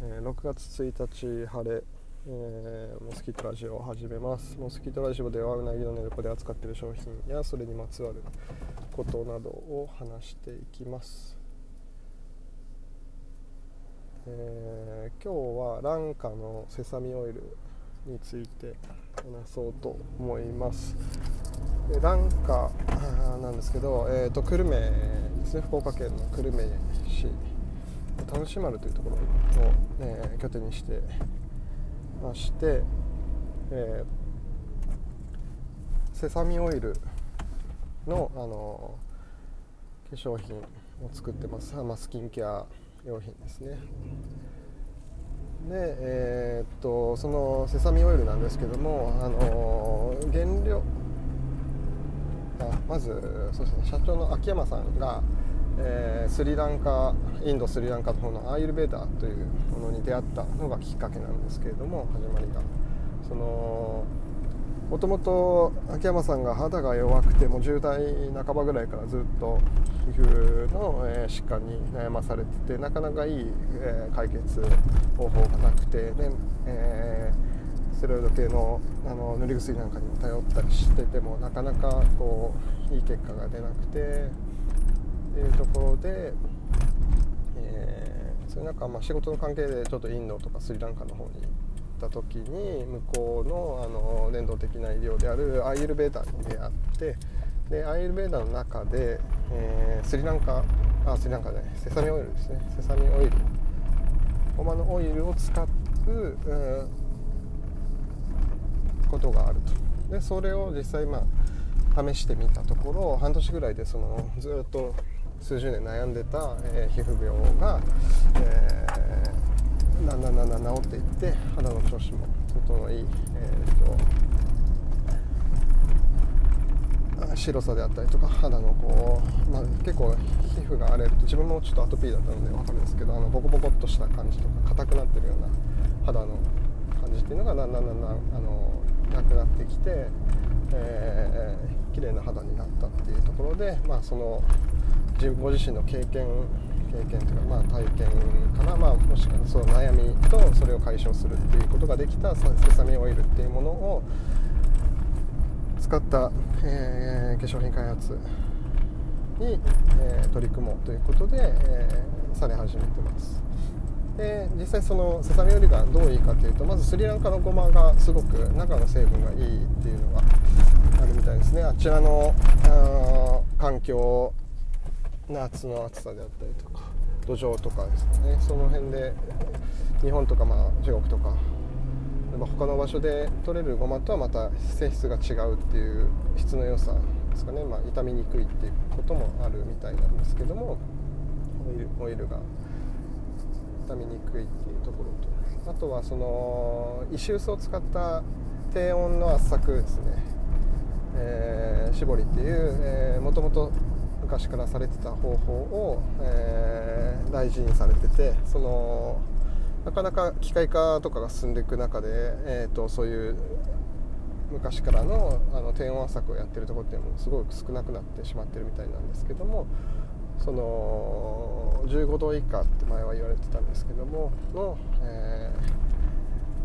えー、6月1日晴れ、えー、モスキートラジオを始めます。モスキートラジオではうなぎの寝床で扱っている商品やそれにまつわることなどを話していきます、えー、今日はランカのセサミオイルについて話そうと思います。ランカなんですけど、えーと、久留米ですね。福岡県の久留米市。田主丸というところを、えー、拠点にしてまして、えー、セサミオイルの、あの化粧品を作ってます、まあ、スキンケア用品ですね。で、えー、っとそのセサミオイルなんですけども、あの原料あまずそうです、ね、社長の秋山さんがえー、スリランカインドスリランカの方のアーユルベーダというものに出会ったのがきっかけなんですけれども始まりが。そのもともと秋山さんが肌が弱くてもう10代半ばぐらいからずっと皮膚の、え、疾患に悩まされててなかなかいい、え、解決方法がなくてで、え、ステロイド系のあの塗り薬なんかにも頼ったりしててもなかなかこういい結果が出なくてっていうところで、えー、それなんかまあ仕事の関係でちょっとインドとかスリランカの方に行った時に向こうのあの伝統的な医療であるアイルベーダーに出会ってでアイルベーダーの中で、えー、スリランカあスリランカで、ね、セサミオイルですね。セサミオイルゴマのオイルを使う、うん、ことがあると。でそれを実際まあ試してみたところ半年ぐらいでそのずっと数十年悩んでた、えー、皮膚病が、えー、だんだんだんだん治っていって肌の調子も整い、えーと、白さであったりとか肌のこう、まあ、結構皮膚が荒れると自分もちょっとアトピーだったので分かるんですけどあのボコボコっとした感じとか硬くなってるような肌の感じっていうのがだんだんだんだんあのなくなってきて、えー、綺麗な肌になったっていうところで、まあ、その自分ご自身の経験経験というか、まあ、体験かな、まあ、もしくはその悩みとそれを解消するっていうことができたセサミオイルっていうものを使った、えー、化粧品開発に、えー、取り組もうということで、えー、され始めてます。で実際そのセサミオイルがどういいかというとまずスリランカのごまがすごく中の成分がいいっていうのがあるみたいですね。あちらの環境夏の暑さであったりとか土壌とかですね。その辺で日本とかまあ中国とか他の場所で取れるごまとはまた性質が違うっていう質の良さですかね、まあ、傷みにくいっていうこともあるみたいなんですけどもオイルオイルが傷みにくいっていうところと。あとはその石臼を使った低温の圧搾ですね、えー、絞りっていうもともと昔からされてた方法を、えー、大事にされててそのなかなか機械化とかが進んでいく中で、えーと、そういう昔からのあの低温圧搾をやってるとこっていうのもすごく少なくなってしまってるみたいなんですけどもその15度以下って前は言われてたんですけどもの、え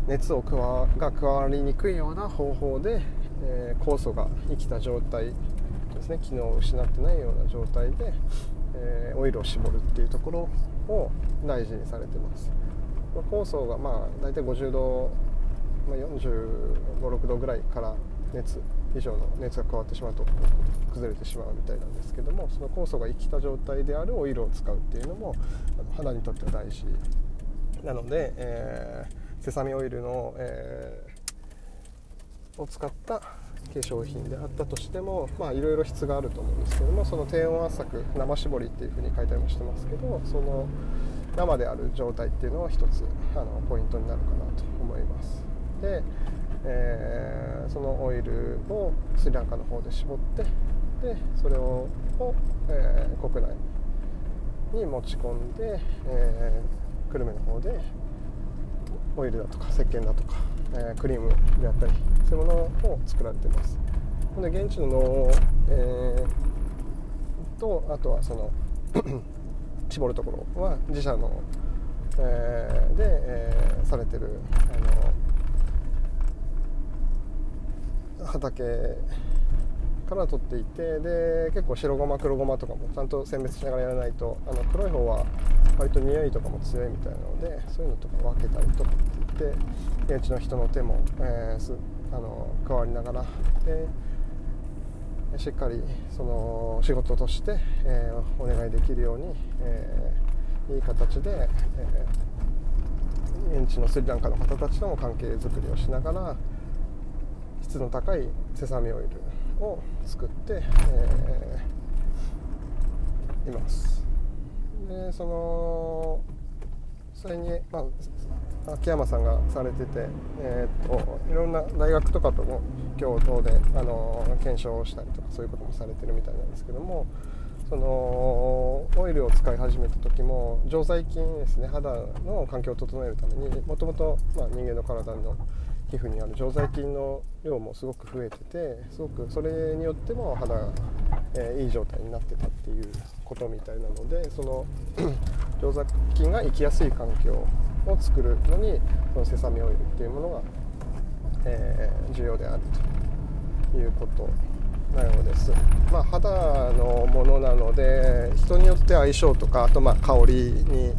ー、熱を加が加わりにくいような方法で、えー、酵素が生きた状態ですね機能を失ってないような状態で、えー、オイルを絞るっていうところを大事にされてます。酵素がまあ大体50度、まあ、456度ぐらいから熱以上の熱が加わってしまうと崩れてしまうみたいなんですけどもその酵素が生きた状態であるオイルを使うっていうのも肌にとっては大事なので、えー、セサミオイルの、えー、を使った化粧品であったとしてもいろいろ質があると思うんですけどもその低温圧搾生絞りっていうふうに書いたりもしてますけどその生である状態っていうのは一つあのポイントになるかなと思います。で、えー、そのオイルをスリランカの方で絞ってでそれを、えー、国内に持ち込んで、えー、久留米の方でオイルだとか石鹸だとかえー、クリームであったりそういうものを作られてます。で現地の農、えー、とあとはその 絞るところは自社のえー、で、えー、されてるあの畑から取っていてで結構白ごま黒ごまとかもちゃんと選別しながらやらないとあの黒い方は割と匂いとかも強いみたいなのでそういうのとか分けたりとかって言って現地の人の手も、えー、すあの加わりながらでしっかりその仕事として、えー、お願いできるように、えー、いい形で、えー、現地のスリランカの方たちとも関係づくりをしながら質の高いセサミオイルを作って、えー、います。でそのそれに、まあ、秋山さんがされてて、えー、っといろんな大学とかとも共同であの検証をしたりとかそういうこともされてるみたいなんですけどもそのオイルを使い始めた時も常在菌ですね肌の環境を整えるためにもともと人間の体の皮膚にある常在菌の量もすごく増えててすごくそれによっても肌が、えー、いい状態になってたっていうことみたいなのでその 常在菌が生きやすい環境を作るのにこのセサミオイルっていうものが、えー、重要であるということなようです、まあ、肌のものなので人によって相性とかあとまあ香りに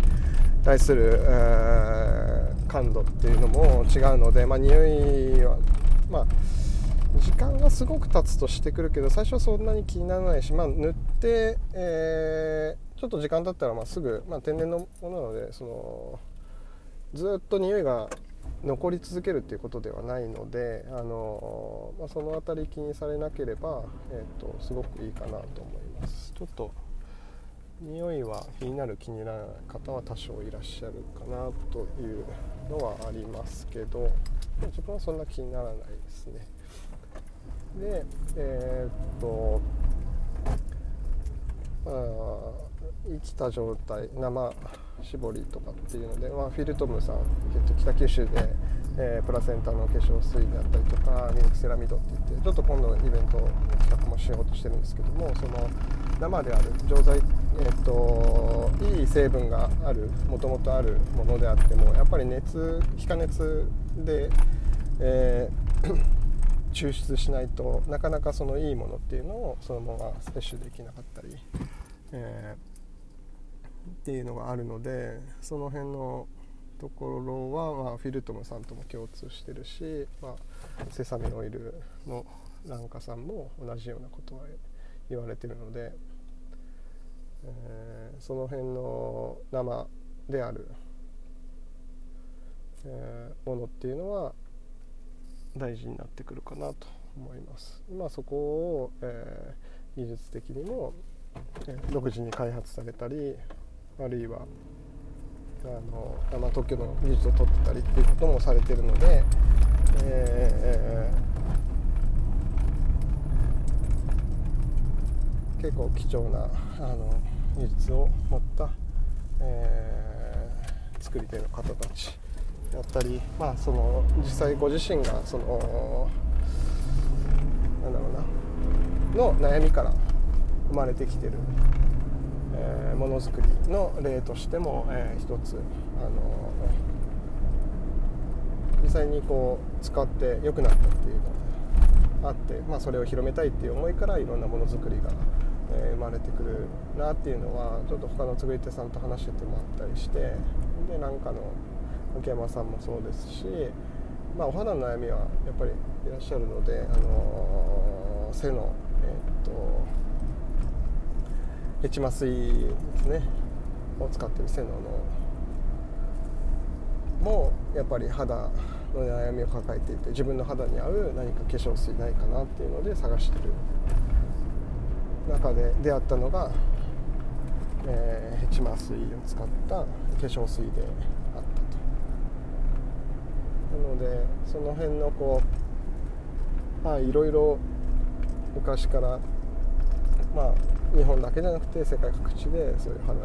対する、えー、感度っていうのも違うので、まあ、匂いはまあ時間がすごく経つとしてくるけど最初はそんなに気にならないし、まあ、塗って、えー、ちょっと時間経ったらまあすぐ、まあ、天然のものなのでそのずっと匂いが残り続けるっていうことではないのであの、まあ、その辺り気にされなければ、えーと、すごくいいかなと思います。ちょっと匂いは気になる気にならない方は多少いらっしゃるかなというのはありますけど自分はそんな気にならないですね。でえー、っとあ生きた状態生絞りとかっていうので、まあ、フィルトムさん、北九州で、えー、プラセンタの化粧水であったりとかミルクセラミドって言ってちょっと今度イベントの企画もしようとしてるんですけどもその生である錠剤、えーと、いい成分があるもともとあるものであってもやっぱり熱気化熱で、えー 抽出しないとなかなかそのいいものっていうのをそのまま摂取できなかったり、えーっていうのがあるのでその辺のところは、まあ、フィルトムさんとも共通してるし、まあ、セサミオイルのランカさんも同じようなことは言われてるので、えー、その辺の生である、えー、ものっていうのは大事になってくるかなと思います。まあ、そこを、えー、技術的にも、え独自に開発されたりあるいはあの生特許の技術を取ってたりっていうこともされてるので、えー、結構貴重なあの技術を持った、えー、作り手の方たちだったり、まあ、その実際ご自身がそのなんだろうなの悩みから生まれてきてるえー、ものづくりの例としても、えー、一つ、あの実際にこう使って良くなったっていうのがあって、まあ、それを広めたいっていう思いからいろんなものづくりが、えー、生まれてくるなっていうのはちょっと他の作り手さんと話しててもあったりしてでなんかの秋山さんもそうですし、まあ、お肌の悩みはやっぱりいらっしゃるので、あの背の、えー、っとヘチマ水ですね。を使ってるセノのもやっぱり肌の悩みを抱えていて自分の肌に合う何か化粧水ないかなっていうので探してる中で出会ったのが、えー、ヘチマ水を使った化粧水であったと。なのでその辺のこうまあいろいろ昔からまあ日本だけじゃなくて世界各地でそういう花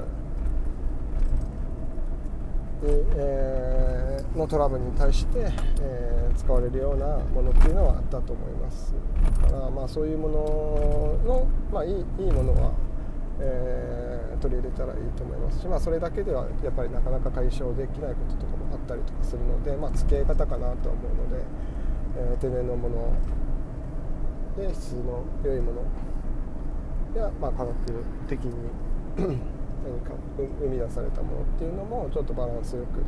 に、えー、のトラブルに対して、えー、使われるようなものっていうのはあったと思いますから、まあ、そういうものの、まあ、いいいいものは、えー、取り入れたらいいと思いますし、まあ、それだけではやっぱりなかなか解消できないこととかもあったりとかするので、まあ、付き合い方かなとは思うので、えー、天然のもので質の良いものや、まあ、科学的に 何か生み出されたものっていうのもちょっとバランスよく、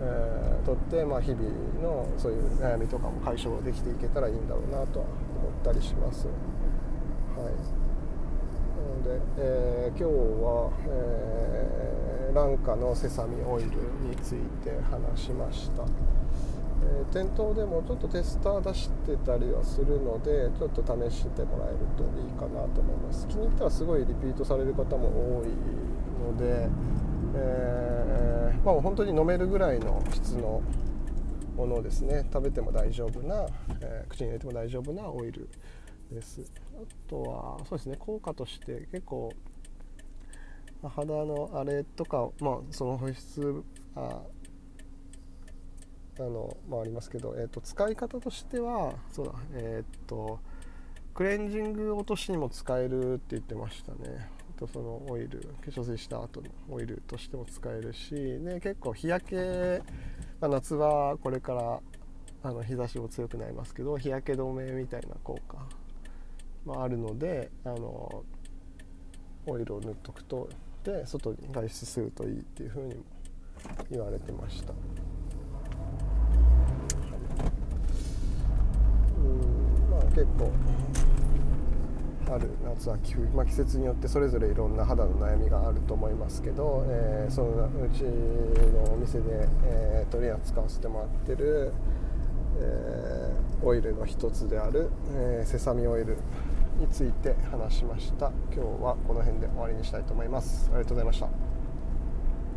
えー、とって、まあ、日々のそういう悩みとかも解消できていけたらいいんだろうなとは思ったりします。はいなので、えー、今日は、えー、ランカのセサミオイルについて話しました。え、店頭でもちょっとテスター出してたりはするのでちょっと試してもらえるといいかなと思います。気に入ったらすごいリピートされる方も多いので、えー、まあ、本当に飲めるぐらいの質のものですね。食べても大丈夫な、えー、口に入れても大丈夫なオイルです。あとはそうですね効果として結構肌のあれとか、まあ、その保湿ああの、まあ、ありますけど、えーと、使い方としてはそうだえっ、ー、とクレンジング落としにも使えるって言ってましたねとそのオイル化粧水した後のオイルとしても使えるしで結構日焼け、まあ、夏はこれからあの日差しも強くなりますけど日焼け止めみたいな効果、まあ、あるのであのオイルを塗っとくとで外に外出するといいっていうふうにも言われてました。結構春夏秋冬、まあ、季節によってそれぞれいろんな肌の悩みがあると思いますけど、えー、そのうちのお店で、えー、取り扱わせてもらってる、えー、オイルの一つである、えセサミオイルについて話しました。今日はこの辺で終わりにしたいと思います。ありがとうございました。